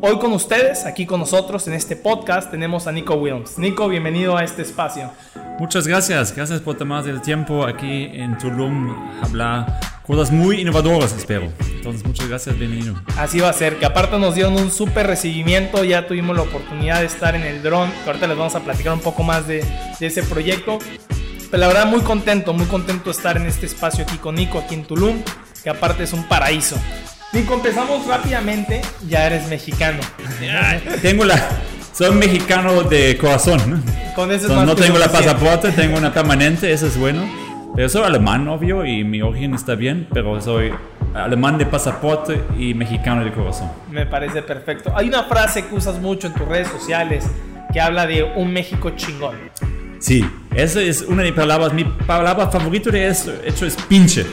Hoy con ustedes, aquí con nosotros en este podcast, tenemos a Nico Williams. Nico, bienvenido a este espacio. Muchas gracias, gracias por tomar el tiempo aquí en Tulum, hablar cosas muy innovadoras, espero. Entonces, muchas gracias, bienvenido. Así va a ser, que aparte nos dieron un súper recibimiento, ya tuvimos la oportunidad de estar en el dron, que ahorita les vamos a platicar un poco más de, de ese proyecto. Pero la verdad, muy contento, muy contento de estar en este espacio aquí con Nico, aquí en Tulum, que aparte es un paraíso. Nico, empezamos rápidamente. Ya eres mexicano. tengo la. Soy mexicano de corazón. Con eso no tengo la pasaporte, tengo una permanente, eso es bueno. Pero soy alemán, obvio, y mi origen está bien, pero soy alemán de pasaporte y mexicano de corazón. Me parece perfecto. Hay una frase que usas mucho en tus redes sociales que habla de un México chingón. Sí, esa es una de mis palabras. Mi palabra favorita de eso hecho es pinche.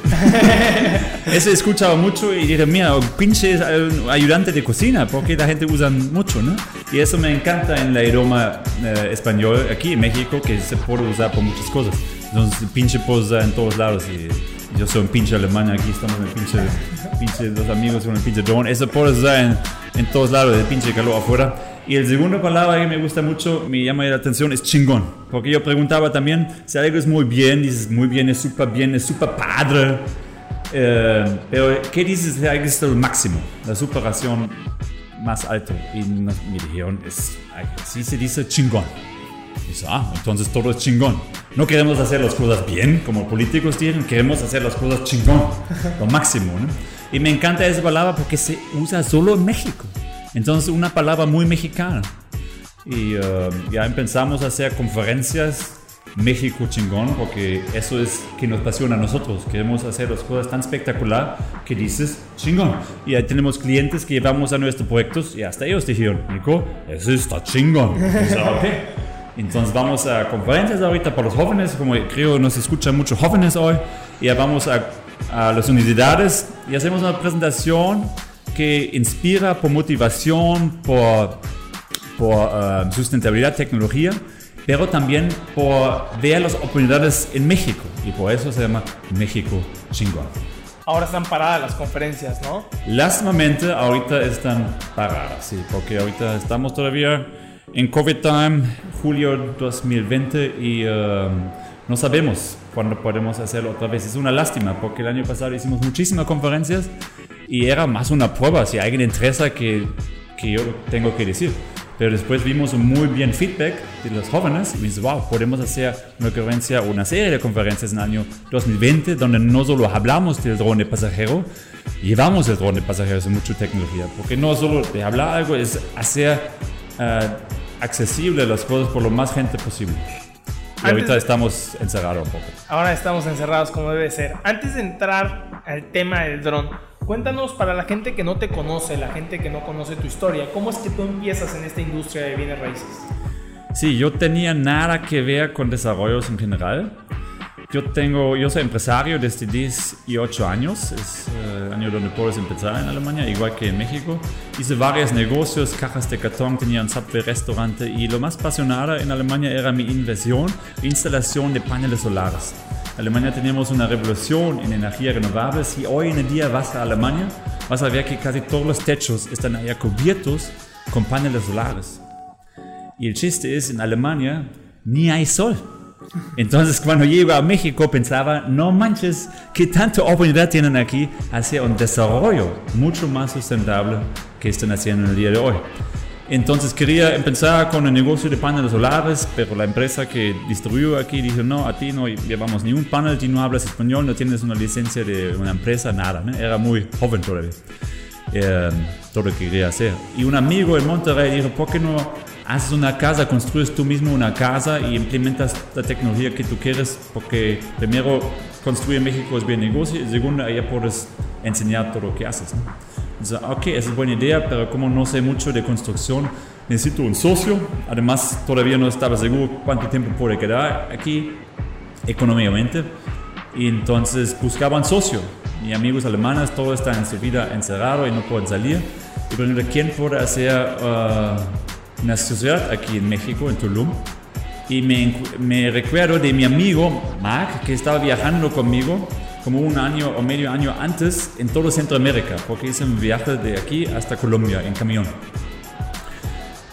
eso he escuchado mucho y dije, mira, pinche es ayudante de cocina, porque la gente usa mucho, ¿no? Y eso me encanta en la idioma eh, español aquí en México, que se puede usar por muchas cosas. Entonces, pinche puede usar en todos lados. Y yo soy un pinche alemán, aquí estamos en pinche, pinche los amigos con el pinche don. Eso puede usar en, en todos lados, el pinche calor afuera. Y el segundo palabra que me gusta mucho, me llama la atención, es chingón. Porque yo preguntaba también, si algo es muy bien, dices muy bien, es súper bien, es súper padre. Eh, pero, ¿qué dices si algo es el máximo? La superación más alta. Y me dijeron, es, así se dice chingón. Y dice, ah, entonces todo es chingón. No queremos hacer las cosas bien, como políticos tienen, queremos hacer las cosas chingón, lo máximo. ¿no? Y me encanta esa palabra porque se usa solo en México. Entonces, una palabra muy mexicana. Y uh, ya empezamos a hacer conferencias México chingón, porque eso es que nos apasiona a nosotros. Queremos hacer las cosas tan espectacular que dices chingón. Y ahí tenemos clientes que llevamos a nuestros proyectos y hasta ellos dijeron, Nico, eso está chingón. Entonces vamos a conferencias ahorita para los jóvenes, como creo nos escuchan muchos jóvenes hoy, y vamos a, a las universidades y hacemos una presentación que inspira por motivación, por, por uh, sustentabilidad, tecnología, pero también por ver las oportunidades en México. Y por eso se llama México chingón. Ahora están paradas las conferencias, ¿no? Lástimamente ahorita están paradas, sí, porque ahorita estamos todavía en COVID time, julio 2020, y uh, no sabemos cuándo podemos hacerlo otra vez. Es una lástima, porque el año pasado hicimos muchísimas conferencias y era más una prueba, si alguien interesa que, que yo tengo que decir. Pero después vimos un muy bien feedback de los jóvenes y dice, wow, podemos hacer una conferencia o una serie de conferencias en el año 2020 donde no solo hablamos del drone de pasajero, llevamos el drone de pasajeros en mucha tecnología, porque no solo de hablar algo, es hacer uh, accesible las cosas por lo más gente posible. Y ahorita estamos encerrados un poco. Ahora estamos encerrados como debe ser. Antes de entrar al tema del dron, Cuéntanos para la gente que no te conoce, la gente que no conoce tu historia, ¿cómo es que tú empiezas en esta industria de bienes raíces? Sí, yo tenía nada que ver con desarrollos en general. Yo, tengo, yo soy empresario desde 18 años, es eh, el año donde puedes empezar en Alemania, igual que en México. Hice varios negocios, cajas de cartón, tenía un subway restaurante y lo más apasionado en Alemania era mi inversión instalación de paneles solares. Alemania teníamos una revolución en energía renovable. Si hoy en día vas a Alemania, vas a ver que casi todos los techos están allá cubiertos con paneles solares. Y el chiste es, en Alemania ni hay sol. Entonces cuando llego a México pensaba, no manches, qué tanta oportunidad tienen aquí hacia un desarrollo mucho más sustentable que están haciendo en el día de hoy. Entonces quería empezar con el negocio de paneles solares, pero la empresa que distribuyó aquí dijo, no, a ti no llevamos ni un panel, si no hablas español, no tienes una licencia de una empresa, nada. Era muy joven todavía. Eh, todo lo que quería hacer. Y un amigo en Monterrey dijo, ¿por qué no haces una casa, construyes tú mismo una casa y implementas la tecnología que tú quieres? Porque primero, construir en México es bien negocio y segundo, ahí puedes enseñar todo lo que haces. Dice, ok, esa es buena idea, pero como no sé mucho de construcción, necesito un socio. Además, todavía no estaba seguro cuánto tiempo puede quedar aquí económicamente. Y entonces buscaban socio. Y amigos alemanes, todos están en su vida encerrado y no pueden salir. Y pregunté, ¿quién puede hacer uh, una sociedad aquí en México, en Tulum? Y me, me recuerdo de mi amigo Mark, que estaba viajando conmigo como un año o medio año antes en todo Centroamérica, porque hice un viaje de aquí hasta Colombia en camión.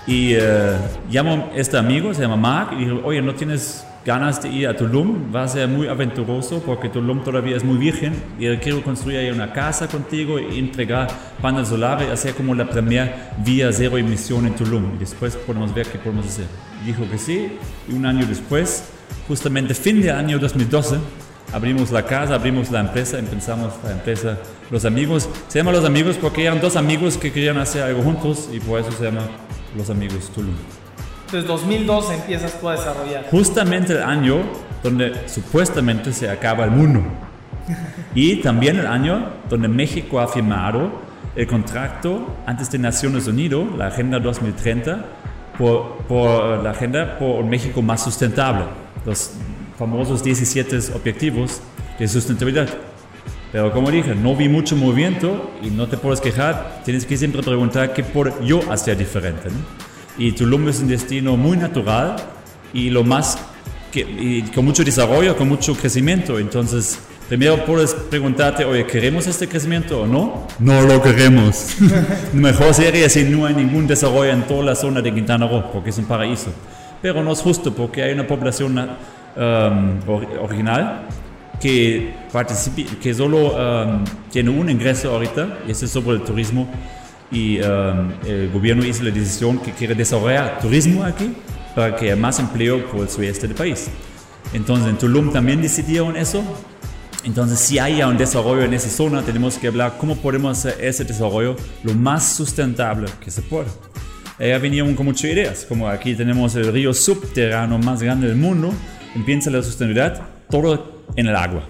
Y uh, llamo a este amigo, se llama Mark, y digo, oye, ¿no tienes ganas de ir a Tulum? Va a ser muy aventuroso porque Tulum todavía es muy virgen y quiero construir ahí una casa contigo y entregar paneles solares hacer como la primera vía cero emisión en Tulum. Y después podemos ver qué podemos hacer. Dijo que sí, y un año después, justamente fin de año 2012, abrimos la casa, abrimos la empresa, empezamos la empresa Los Amigos. Se llama Los Amigos porque eran dos amigos que querían hacer algo juntos y por eso se llama Los Amigos Tulum. Entonces 2012 empiezas tú a desarrollar. Justamente el año donde supuestamente se acaba el mundo. Y también el año donde México ha firmado el contrato antes de Naciones Unidas, la Agenda 2030, por, por la Agenda por un México más sustentable. Los famosos 17 objetivos de sustentabilidad. Pero como dije, no vi mucho movimiento y no te puedes quejar, tienes que siempre preguntar qué por yo hacer diferente. ¿no? Y Tulum es un destino muy natural y lo más que, y con mucho desarrollo, con mucho crecimiento. Entonces, primero puedes preguntarte, oye, ¿queremos este crecimiento o no? No lo queremos. Mejor sería si no hay ningún desarrollo en toda la zona de Quintana Roo, porque es un paraíso. Pero no es justo porque hay una población um, original que, que solo um, tiene un ingreso ahorita, y es sobre el turismo y um, el gobierno hizo la decisión que quiere desarrollar turismo aquí para que haya más empleo por el sudeste del país. Entonces en Tulum también decidieron eso. Entonces si hay un desarrollo en esa zona, tenemos que hablar cómo podemos hacer ese desarrollo lo más sustentable que se pueda. Ella vinieron con muchas ideas, como aquí tenemos el río subterráneo más grande del mundo, empieza la sostenibilidad, todo en el agua.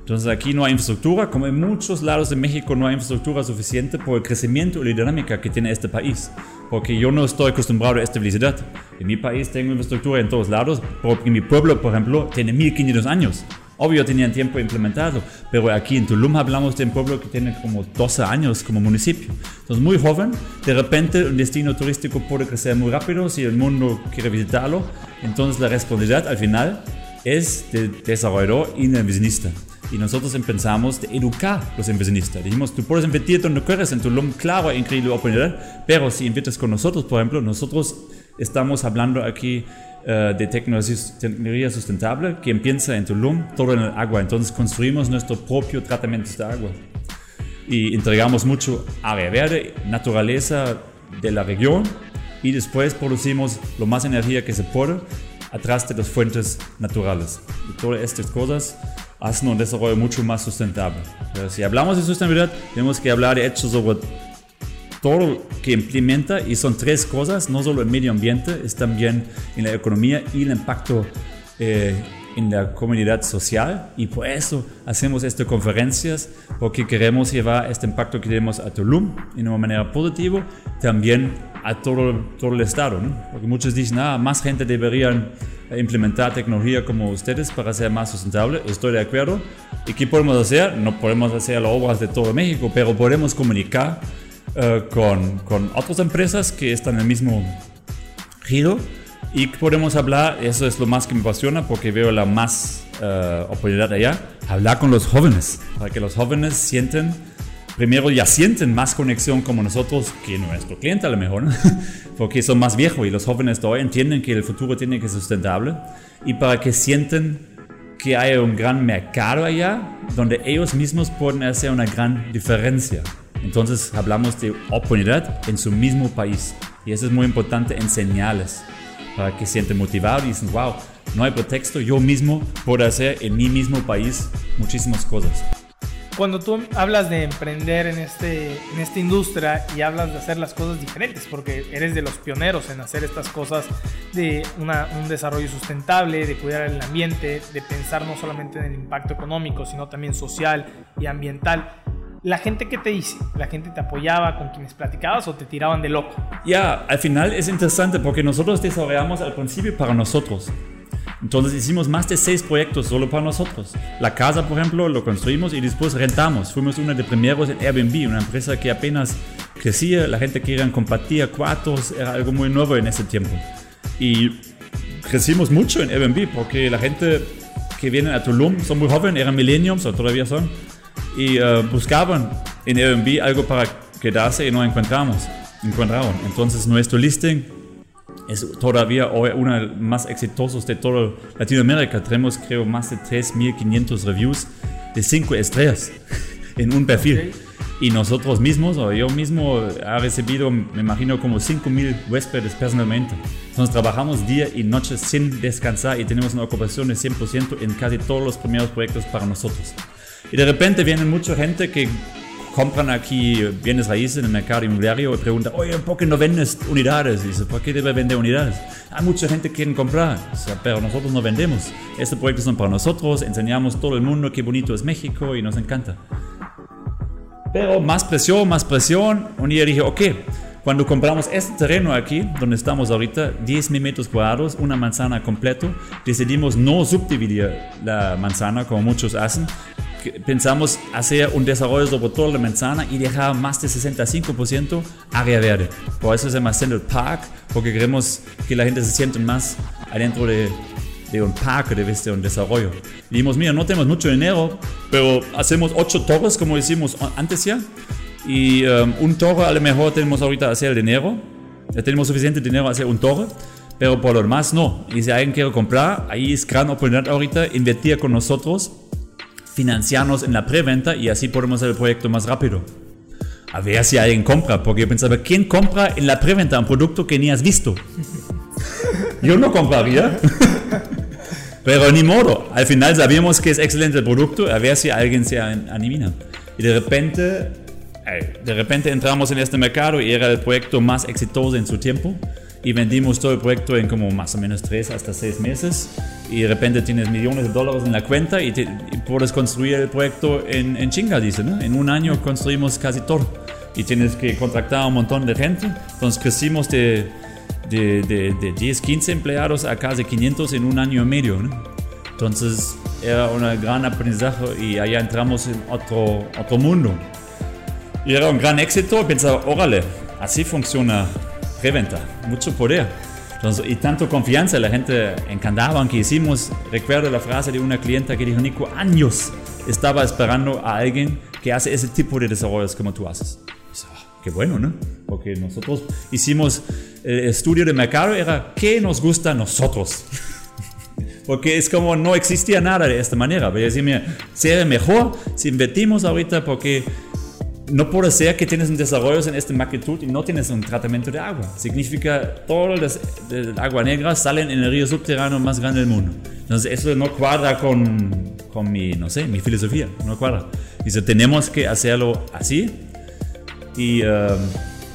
Entonces aquí no hay infraestructura, como en muchos lados de México no hay infraestructura suficiente por el crecimiento y la dinámica que tiene este país. Porque yo no estoy acostumbrado a esta velocidad. En mi país tengo infraestructura en todos lados, porque mi pueblo, por ejemplo, tiene 1500 años. Obvio tenían tiempo implementado, pero aquí en Tulum hablamos de un pueblo que tiene como 12 años como municipio. Entonces muy joven, de repente un destino turístico puede crecer muy rápido si el mundo quiere visitarlo. Entonces la responsabilidad al final es del desarrollador y del businessista y nosotros empezamos de educar a los inversionistas. Dijimos, tú puedes invertir donde quieras en Tulum, claro, increíble oportunidad, pero si inviertes con nosotros, por ejemplo, nosotros estamos hablando aquí de tecnología, sustentable que empieza en Tulum, todo en el agua. Entonces construimos nuestro propio tratamiento de agua y entregamos mucho área verde, naturaleza de la región y después producimos lo más energía que se puede atrás de las fuentes naturales. Y todas estas cosas hacen un desarrollo mucho más sustentable. Pero si hablamos de sustentabilidad, tenemos que hablar de hechos sobre todo lo que implementa y son tres cosas, no solo el medio ambiente, es también en la economía y el impacto eh, en la comunidad social y por eso hacemos estas conferencias porque queremos llevar este impacto que tenemos a Tulum de una manera positiva, también a todo, todo el estado, porque muchos dicen, ah, más gente deberían implementar tecnología como ustedes para ser más sustentable. Estoy de acuerdo. ¿Y qué podemos hacer? No podemos hacer las obras de todo México, pero podemos comunicar uh, con, con otras empresas que están en el mismo giro. Y podemos hablar, eso es lo más que me apasiona porque veo la más uh, oportunidad allá, hablar con los jóvenes, para que los jóvenes sienten primero ya sienten más conexión como nosotros que nuestro cliente a lo mejor, porque son más viejos y los jóvenes todavía entienden que el futuro tiene que ser sustentable. Y para que sienten que hay un gran mercado allá donde ellos mismos pueden hacer una gran diferencia. Entonces hablamos de oportunidad en su mismo país y eso es muy importante enseñarles para que sienten motivados y dicen, wow, no hay pretexto, yo mismo puedo hacer en mi mismo país muchísimas cosas cuando tú hablas de emprender en, este, en esta industria y hablas de hacer las cosas diferentes, porque eres de los pioneros en hacer estas cosas de un desarrollo sustentable, de cuidar el ambiente, de pensar no solamente en el impacto económico, sino también social y ambiental. La gente que te dice, la gente te apoyaba con quienes platicabas o te tiraban de loco. Ya, al final es interesante porque nosotros desarrollamos al principio para nosotros. Entonces hicimos más de seis proyectos solo para nosotros. La casa, por ejemplo, lo construimos y después rentamos. Fuimos una de primeros en Airbnb, una empresa que apenas crecía, la gente quería compartir cuartos, era algo muy nuevo en ese tiempo. Y crecimos mucho en Airbnb porque la gente que viene a Tulum son muy jóvenes, eran millennials o todavía son, y uh, buscaban en Airbnb algo para quedarse y no encontramos. Encontraron. Entonces nuestro listing es todavía hoy una de las más exitosos de toda Latinoamérica. Tenemos, creo, más de 3.500 reviews de 5 estrellas en un perfil. Y nosotros mismos, o yo mismo, ha recibido, me imagino, como 5.000 huéspedes personalmente. Entonces trabajamos día y noche sin descansar y tenemos una ocupación de 100% en casi todos los primeros proyectos para nosotros. Y de repente viene mucha gente que compran aquí bienes raíces en el mercado inmobiliario y preguntan, oye, ¿por qué no vendes unidades? Y dice, ¿por qué debe vender unidades? Hay mucha gente que quiere comprar, pero nosotros no vendemos. Estos proyectos son para nosotros, enseñamos todo el mundo qué bonito es México y nos encanta. Pero más presión, más presión. Un día dije, ok, cuando compramos este terreno aquí, donde estamos ahorita, 10 mil metros cuadrados, una manzana completo, decidimos no subdividir la manzana como muchos hacen. Pensamos hacer un desarrollo sobre toda la manzana y dejar más de 65% área verde. Por eso se llama Central Park, porque queremos que la gente se sienta más adentro de, de un parque, de un desarrollo. Y dijimos, mira, no tenemos mucho dinero, pero hacemos ocho torres como hicimos antes ya. Y um, un torre a lo mejor tenemos ahorita hacer el dinero. Ya tenemos suficiente dinero para hacer un torre. Pero por lo demás no. Y si alguien quiere comprar, ahí es gran oportunidad ahorita invertir con nosotros, financiarnos en la preventa y así podemos hacer el proyecto más rápido. A ver si alguien compra, porque yo pensaba, ¿quién compra en la preventa un producto que ni has visto? Yo no compraría. Pero ni modo, al final sabíamos que es excelente el producto, a ver si alguien se anima. Y de repente, eh, de repente entramos en este mercado y era el proyecto más exitoso en su tiempo. Y vendimos todo el proyecto en como más o menos 3 hasta 6 meses. Y de repente tienes millones de dólares en la cuenta y, puedes construir el proyecto en, en chinga, dice, ¿no? En un año construimos casi todo. Y tienes que contratar a un montón de gente. Entonces crecimos de de, de, 10, 15 empleados a casi 500 en un año y medio. Entonces era un gran aprendizaje y allá entramos en otro, otro mundo. Y era un gran éxito. Pensaba, órale, así funciona reventa, mucho poder. Entonces, y tanto confianza, la gente encantaba que hicimos. Recuerdo la frase de una clienta que dijo, Nico, años estaba esperando a alguien que hace ese tipo de desarrollos como tú haces. Qué bueno, ¿no? Porque nosotros hicimos el estudio de mercado, era qué nos gusta a nosotros. Porque es como no existía nada de esta manera. Voy a decir, mira, sería mejor si invertimos ahorita porque no puede ser que tienes un desarrollo en esta magnitud y no tienes un tratamiento de agua. Significa todo el agua negra salen en el río subterráneo más grande del mundo. Entonces eso no cuadra con, con mi, no sé, mi filosofía, no cuadra. Dice, tenemos que hacerlo así y um,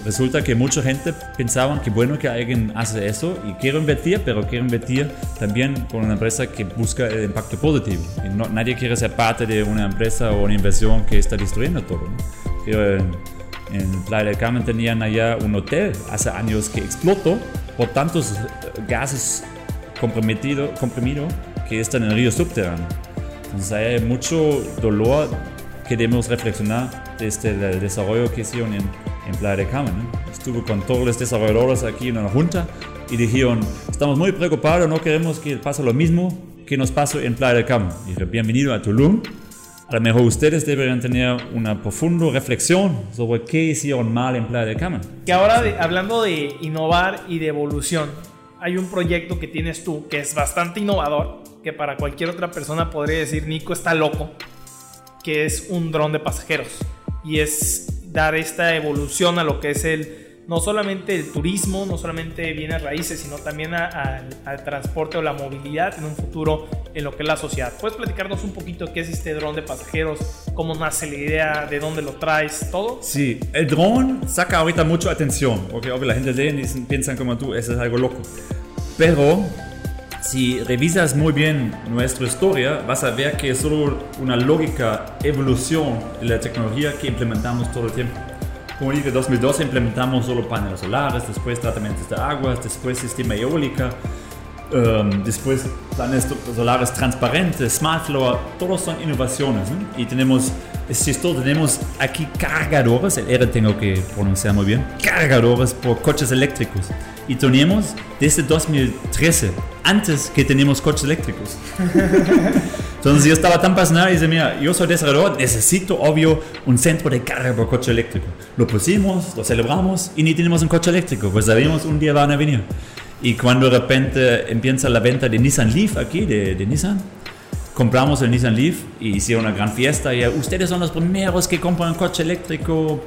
resulta que mucha gente pensaba que bueno que alguien hace eso y quiero invertir, pero quiero invertir también con una empresa que busca el impacto positivo. Y no, nadie quiere ser parte de una empresa o una inversión que está destruyendo todo. En, Playa del Carmen tenían allá un hotel hace años que explotó por tantos gases comprometidos comprimido que están en el río subterráneo. Entonces hay mucho dolor que debemos reflexionar desde el desarrollo que hicieron en, en Playa de Carmen. Estuve con todos los desarrolladores aquí en una junta y dijeron, estamos muy preocupados, no queremos que pase lo mismo que nos pasó en Playa de Carmen. Y dije, bienvenido a Tulum. A lo mejor ustedes deberían tener una profunda reflexión sobre qué hicieron mal en Playa de Carmen. Que ahora, hablando de innovar y de evolución, hay un proyecto que tienes tú que es bastante innovador, que para cualquier otra persona podría decir, Nico está loco, que es un dron de pasajeros y es dar esta evolución a lo que es el no solamente el turismo, no solamente bienes raíces, sino también al transporte o la movilidad en un futuro en lo que es la sociedad. ¿Puedes platicarnos un poquito qué es este dron de pasajeros? ¿Cómo nace la idea? ¿De dónde lo traes? ¿Todo? Sí, el dron saca ahorita mucha atención, porque la gente lee y piensan como tú, eso es algo loco. Pero si revisas muy bien nuestra historia, vas a ver que es solo una lógica evolución de la tecnología que implementamos todo el tiempo. Como dije, en 2012 implementamos solo paneles solares, después tratamientos de aguas, después sistema eólica, um, después paneles solares transparentes, smart flow, todos son innovaciones. Y tenemos, es chistoso, tenemos aquí cargadores, el R tengo que pronunciar muy bien, cargadores por coches eléctricos y tenemos desde 2013, antes que teníamos coches eléctricos. Entonces yo estaba tan apasionado y dije, mira, yo soy desarrollador, necesito obvio un centro de carga por coche eléctrico. Lo pusimos, lo celebramos y ni tenemos un coche eléctrico, pues sabíamos un día van a venir. Y cuando de repente empieza la venta de Nissan Leaf aquí, de, de Nissan, compramos el Nissan Leaf y hicieron una gran fiesta. Y ustedes son los primeros que compran un coche eléctrico.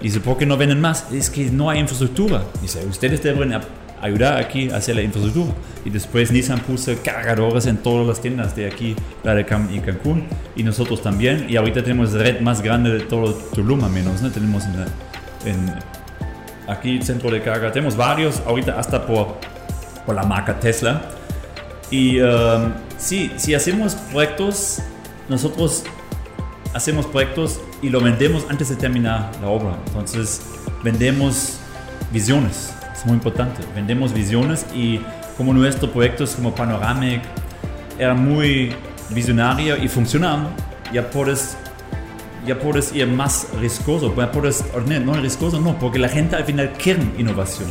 Y dice, ¿por qué no venden más? Es que no hay infraestructura. Dice, ustedes deben ayudar aquí a hacer la infraestructura. Y después Nissan puso cargadores en todas las tiendas de aquí, la de y Cancún, y nosotros también. Y ahorita tenemos la red más grande de todo Tulum, a menos, ¿no? Tenemos en, en aquí centro de carga, tenemos varios, ahorita hasta por, por la marca Tesla. Y um, sí, si hacemos proyectos, nosotros hacemos proyectos y lo vendemos antes de terminar la obra. Entonces, vendemos visiones es muy importante. Vendemos visiones y como nuestro proyecto es como Panoramic, era muy visionario y funcional, ya puedes, ya puedes ir más riesgoso, ya puedes, no riesgoso, no, porque la gente al final quiere innovación.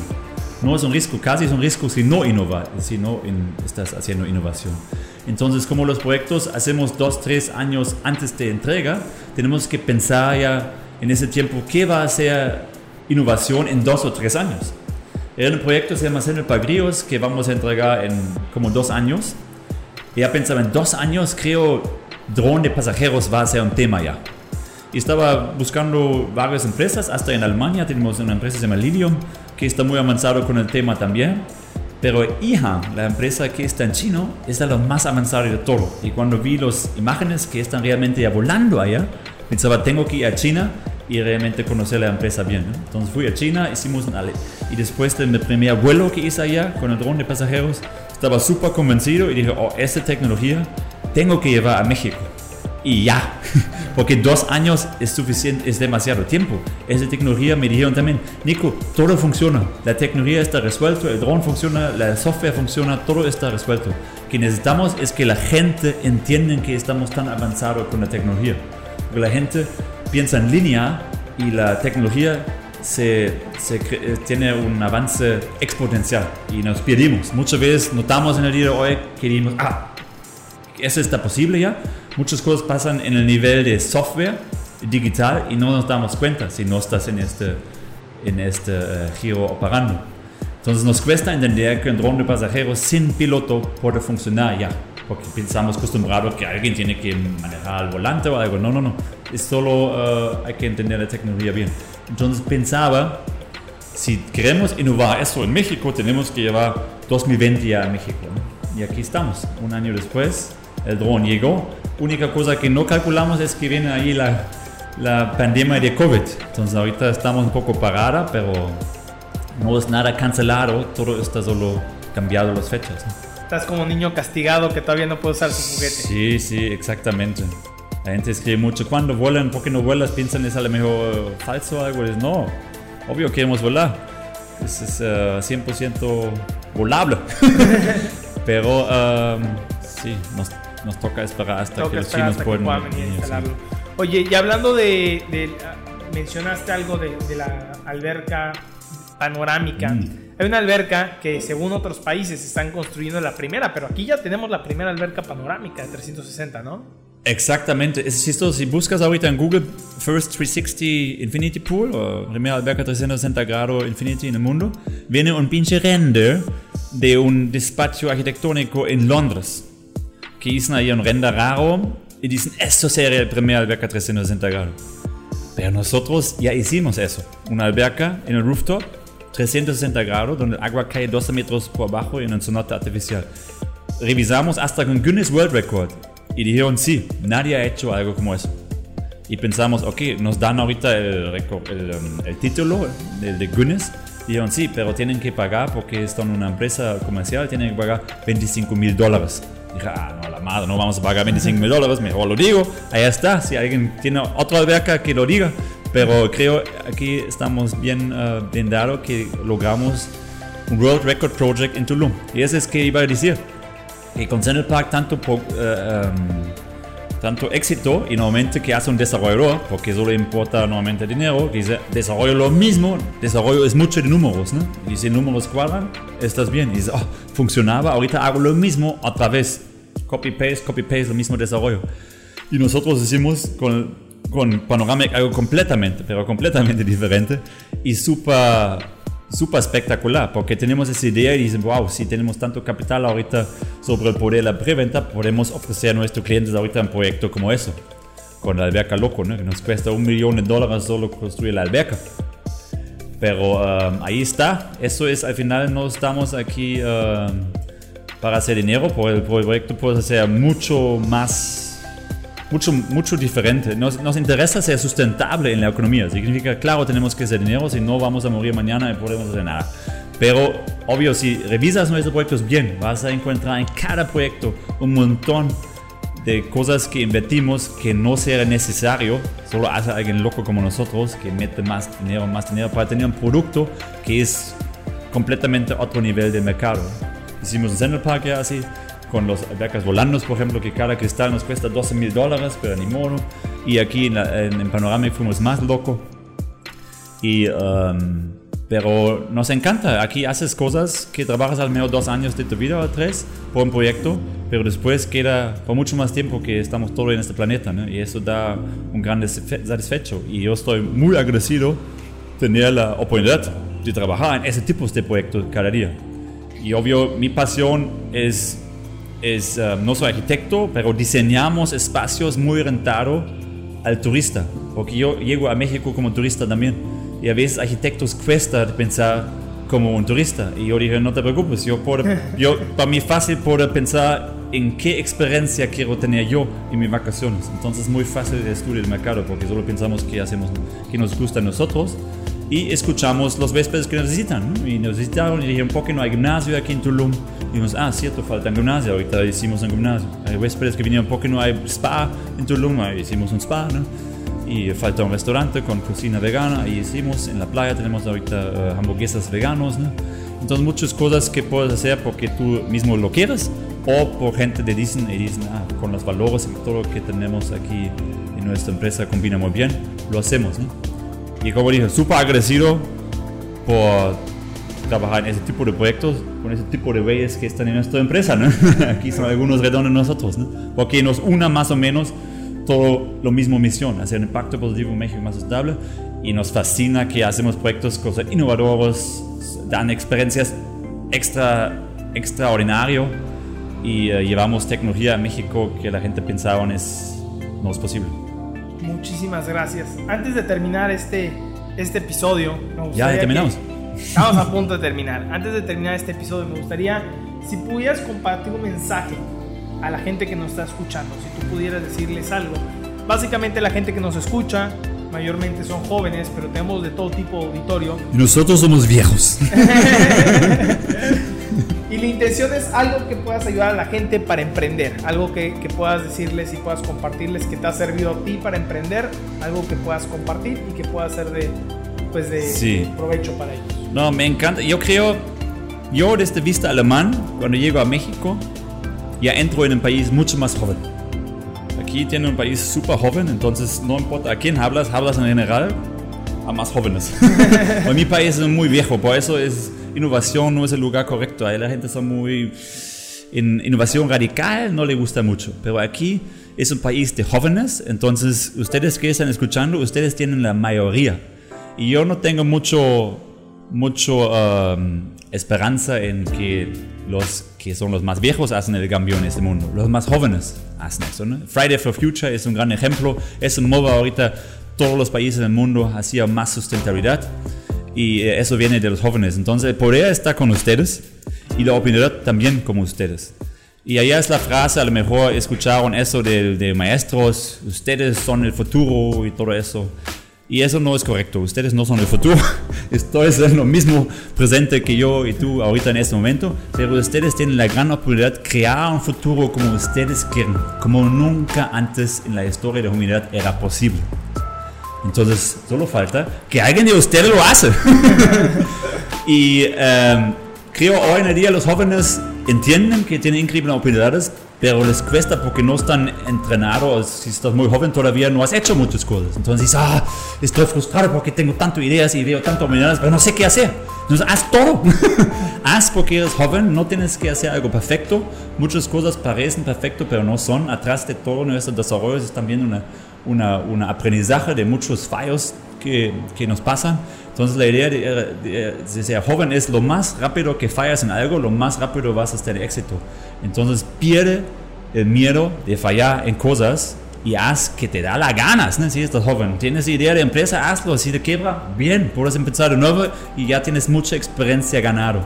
No es un riesgo, casi es un riesgo si no innova, si no estás haciendo innovación. Entonces, como los proyectos hacemos dos, tres años antes de entrega, tenemos que pensar ya en ese tiempo qué va a ser innovación en dos o tres años. Era un proyecto se llama Centro Pagríos que vamos a entregar en como dos años. Ya pensaba, en dos años creo dron de pasajeros va a ser un tema ya. Y estaba buscando varias empresas, hasta en Alemania tenemos una empresa que se llama Lilium, que está muy avanzado con el tema también. Pero IHA, la empresa que está en China, es la más avanzada de todo. Y cuando vi las imágenes que están realmente ya volando allá, pensaba, tengo que ir a China y realmente conocer la empresa bien. Entonces fui a China, hicimos un y después de mi primer vuelo que hice allá con el dron de pasajeros, estaba súper convencido y dije, oh, esta tecnología tengo que llevar a México. Y ya, porque dos años es suficiente, es demasiado tiempo. Esa tecnología me dijeron también, Nico, todo funciona, la tecnología está resuelta, el dron funciona, la software funciona, todo está resuelto. Lo que necesitamos es que la gente entienda que estamos tan avanzados con la tecnología. Porque la gente piensa en línea y la tecnología se, se, eh, tiene un avance exponencial y nos pedimos. Muchas veces notamos en el día de hoy que decimos, ah, eso está posible ya. Muchas cosas pasan en el nivel de software digital y no nos damos cuenta si no estás en este, en este uh, giro operando. Entonces nos cuesta entender que un dron de pasajeros sin piloto puede funcionar ya porque pensamos acostumbrado que alguien tiene que manejar el volante o algo. No, no, no. Es solo uh, hay que entender la tecnología bien. Entonces pensaba, si queremos innovar eso en México, tenemos que llevar 2020 ya a México. Y aquí estamos, un año después, el dron llegó. Única cosa que no calculamos es que viene ahí la, la pandemia de COVID. Entonces ahorita estamos un poco parada, pero no es nada cancelado, todo está solo cambiado las fechas. Estás como un niño castigado que todavía no puede usar su juguete. Sí, sí, exactamente. La gente escribe mucho, cuando vuelan, ¿por qué no vuelas? Piensan es a lo mejor falso o algo. no, obvio queremos volar. Es, es 100% uh, volable. Pero um, sí, nos, nos, toca esperar hasta que los chinos puedan venir a instalarlo. Oye, y hablando de, de mencionaste algo de, de la alberca panorámica. Mm. Hay una alberca que según otros países están construyendo la primera, pero aquí ya tenemos la primera alberca panorámica de 360, ¿no? Exactamente, es chistoso. Si buscas ahorita en Google First 360 Infinity Pool o primera alberca 360 grados Infinity en el mundo, viene un pinche render de un despacho arquitectónico en Londres. Que dicen ahí un render raro y dicen, esto sería la primera alberca 360 grados. Pero nosotros ya hicimos eso. Una alberca en el rooftop 360 grados, donde el agua cae 12 metros por abajo en un cenote artificial. Revisamos hasta con Guinness World Record y dijeron sí, nadie ha hecho algo como eso. Y pensamos, ok, nos dan ahorita el, el, um, el título de, de Guinness. Dijeron sí, pero tienen que pagar porque son una empresa comercial, tienen que pagar 25 mil dólares. Dije, ah, no, la madre, no vamos a pagar 25 mil dólares, mejor lo digo. Ahí está, si alguien tiene otra alberca que lo diga. Pero creo aquí estamos bien, uh, que logramos un World Record Project en Tulum. Y eso es que iba a decir. Que con Central Park tanto, uh, um, tanto éxito y normalmente que hace un desarrollador, porque solo importa normalmente dinero, dice desarrollo lo mismo, desarrollo es mucho de números, ¿no? Y si números cuadran, estás bien. Y dice, oh, funcionaba, ahorita hago lo mismo otra vez. Copy paste, copy paste, lo mismo desarrollo. Y nosotros decimos con con Panoramic algo completamente, pero completamente diferente y súper súper espectacular, porque tenemos esa idea y dicen, wow, si tenemos tanto capital ahorita sobre el poder de la preventa, podemos ofrecer a nuestros clientes ahorita un proyecto como eso, con la alberca loco, ¿no? que nos cuesta un millón de dólares solo construir la alberca. Pero um, ahí está, eso es, al final no estamos aquí um, para hacer dinero, porque el proyecto puede ser mucho más mucho, mucho diferente. Nos, nos, interesa ser sustentable en la economía. Significa, claro, tenemos que hacer dinero, si no vamos a morir mañana y podemos hacer nada. Pero, obvio, si revisas nuestros proyectos bien, vas a encontrar en cada proyecto un montón de cosas que invertimos que no será necesario, solo hace alguien loco como nosotros que mete más dinero, más dinero para tener un producto que es completamente otro nivel de mercado. Hicimos un Central Park ya así, con los albercas volandos, por ejemplo, que cada cristal nos cuesta 12 mil dólares, pero ni modo. Y aquí en, en, Panorama fuimos más loco. Y, um, pero nos encanta. Aquí haces cosas que trabajas al menos dos años de tu vida o tres por un proyecto, pero después queda por mucho más tiempo que estamos todos en este planeta. ¿no? Y eso da un gran satisfecho. Y yo estoy muy agradecido tener la oportunidad de trabajar en ese tipo de proyectos cada día. Y obvio, mi pasión es es, um, no soy arquitecto, pero diseñamos espacios muy rentados al turista, porque yo llego a México como turista también, y a veces arquitectos cuesta pensar como un turista, y yo dije, no te preocupes, yo, puedo, yo para mí fácil poder pensar en qué experiencia quiero tener yo en mis vacaciones, entonces es muy fácil de estudiar el mercado, porque solo pensamos qué hacemos, qué nos gusta a nosotros, y escuchamos los huéspedes que necesitan. Y nos visitaron y dijeron, ¿por qué no hay gimnasio aquí en Tulum? Y dijimos, ah, cierto, falta un gimnasio. Ahorita hicimos un gimnasio. Hay huéspedes que vinieron, ¿por qué no hay spa en Tulum? Ahí hicimos un spa, ¿no? Y falta un restaurante con cocina vegana. Ahí hicimos, en la playa tenemos ahorita uh, hamburguesas veganos, ¿no? Entonces muchas cosas que puedes hacer porque tú mismo lo quieres o por gente de dicen y dicen, ah, con los valores y todo lo que tenemos aquí en nuestra empresa combina muy bien, lo hacemos, ¿no? Y como dije, súper agradecido por trabajar en ese tipo de proyectos con ese tipo de reyes que están en nuestra empresa, ¿no? Aquí son algunos redondos nosotros, ¿no? Porque nos una más o menos todo lo mismo misión, hacer un impacto positivo en México más estable y nos fascina que hacemos proyectos, cosas innovadoras, dan experiencias extra, extraordinario y uh, llevamos tecnología a México que la gente pensaba es, no es posible. Muchísimas gracias. Antes de terminar este, este episodio, ya, ya terminamos. Estamos a punto de terminar. Antes de terminar este episodio, me gustaría si pudieras compartir un mensaje a la gente que nos está escuchando, si tú pudieras decirles algo. Básicamente la gente que nos escucha mayormente son jóvenes, pero tenemos de todo tipo de auditorio. Y nosotros somos viejos. Y la intención es algo que puedas ayudar a la gente para emprender, algo que, que, puedas decirles y puedas compartirles que te ha servido a ti para emprender, algo que puedas compartir y que pueda ser de, pues de, provecho para ellos. No, me encanta. Yo creo, yo desde vista alemán, cuando llego a México, ya entro en un país mucho más joven. Aquí tiene un país súper joven, entonces no importa a quién hablas, hablas en general a más jóvenes. mi país es muy viejo, por eso es innovación no es el lugar correcto. Ahí la gente está muy... En innovación radical no le gusta mucho, pero aquí es un país de jóvenes, entonces ustedes que están escuchando, ustedes tienen la mayoría. Y yo no tengo mucho, mucho um, esperanza en que los que son los más viejos hacen el cambio en este mundo. Los más jóvenes hacen eso. Friday for Future es un gran ejemplo. Es un modo ahorita todos los países del mundo hacia más sustentabilidad y eh, eso viene de los jóvenes. Entonces, el poder está con ustedes y la opinión también como ustedes. Y allá es la frase, a lo mejor escucharon eso de, de, maestros, ustedes son el futuro y todo eso. Y eso no es correcto, ustedes no son el futuro. Esto es lo mismo presente que yo y tú ahorita en este momento, pero ustedes tienen la gran oportunidad de crear un futuro como ustedes quieren, como nunca antes en la historia de la humanidad era posible. Entonces, solo falta que alguien de ustedes lo hace. y um, creo hoy en día los jóvenes entienden que tienen increíbles oportunidades, pero les cuesta porque no están entrenados. Si estás muy joven todavía no has hecho muchas cosas. Entonces ah, estoy frustrado porque tengo tantas ideas y veo tantas oportunidades, pero no sé qué hacer. Entonces haz todo. haz porque eres joven, no tienes que hacer algo perfecto. Muchas cosas parecen perfecto, pero no son. Atrás de todo nuestro desarrollo es también una, una, un aprendizaje de muchos fallos que, que, nos pasan. Entonces la idea de, ser joven es lo más rápido que fallas en algo, lo más rápido vas a tener éxito. Entonces pierde el miedo de fallar en cosas y haz que te da la ganas, ¿no? Si estás joven, tienes idea de empresa, hazlo. Si te quebra, bien, puedes empezar de nuevo y ya tienes mucha experiencia ganado.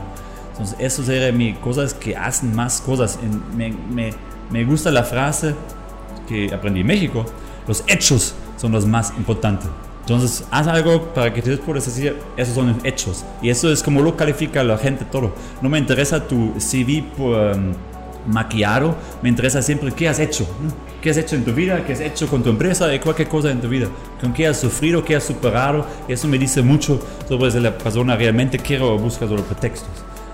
Entonces, eso sería mi cosas que hacen más cosas. me, me, me gusta la frase que aprendí en México: los hechos son los más importantes. Entonces, haz algo para que te puedas decir, esos son hechos. Y eso es como lo califica la gente todo. No me interesa tu CV por, um, maquillado, me interesa siempre qué has hecho. ¿Qué has hecho en tu vida? ¿Qué has hecho con tu empresa? De cualquier cosa en tu vida. ¿Con qué has sufrido? ¿Qué has superado? Eso me dice mucho sobre si la persona realmente quiere o busca solo pretextos.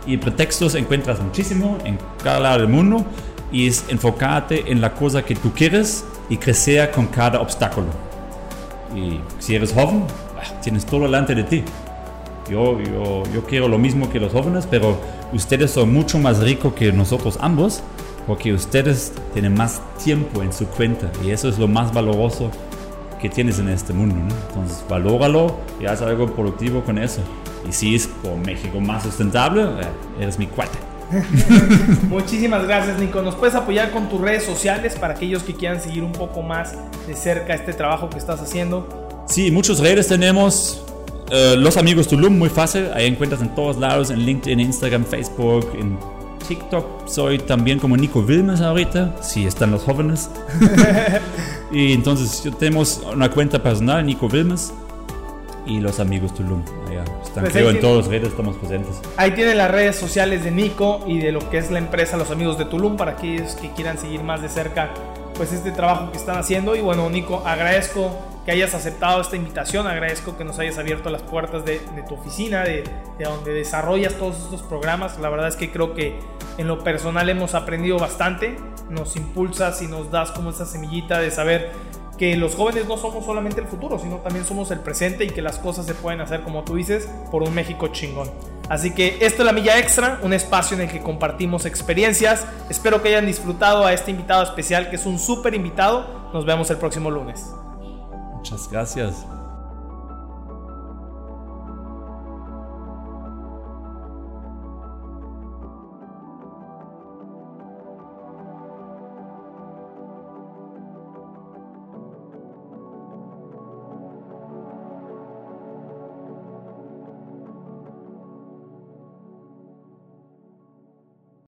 Y pretextos encuentras muchísimo en cada lado del mundo y es enfocarte en la cosa que tú quieres y crecer con cada obstáculo. Y si eres joven, ah, tienes todo delante de ti. Yo, yo, yo quiero lo mismo que los jóvenes, pero ustedes son mucho más ricos que nosotros ambos, porque ustedes tienen más tiempo en su cuenta y eso es lo más valoroso que tienes en este mundo. Entonces, valóralo y haz algo productivo con eso. Y si es por México más sustentable, eh, eres mi cuate. Muchísimas gracias, Nico. ¿Nos puedes apoyar con tus redes sociales para aquellos que quieran seguir un poco más de cerca este trabajo que estás haciendo? Sí, muchas redes tenemos. Eh, los amigos Tulum, muy fácil. Ahí encuentras en todos lados, en LinkedIn, Instagram, Facebook, en TikTok. Soy también como Nico Wilmes ahorita, si están los jóvenes. y entonces tenemos una cuenta personal, Nico Wilmes y los amigos Tulum. Allá están, pues creo, en todas las redes estamos presentes. Ahí tienen las redes sociales de Nico y de lo que es la empresa Los Amigos de Tulum para aquellos que quieran seguir más de cerca pues este trabajo que están haciendo. Y bueno, Nico, agradezco que hayas aceptado esta invitación, agradezco que nos hayas abierto las puertas de, tu oficina, de, de, donde desarrollas todos estos programas. La verdad es que creo que en lo personal hemos aprendido bastante, nos impulsas y nos das como esa semillita de saber que los jóvenes no somos solamente el futuro, sino también somos el presente y que las cosas se pueden hacer, como tú dices, por un México chingón. Así que esto es la Milla Extra, un espacio en el que compartimos experiencias. Espero que hayan disfrutado a este invitado especial, que es un súper invitado. Nos vemos el próximo lunes. Muchas gracias.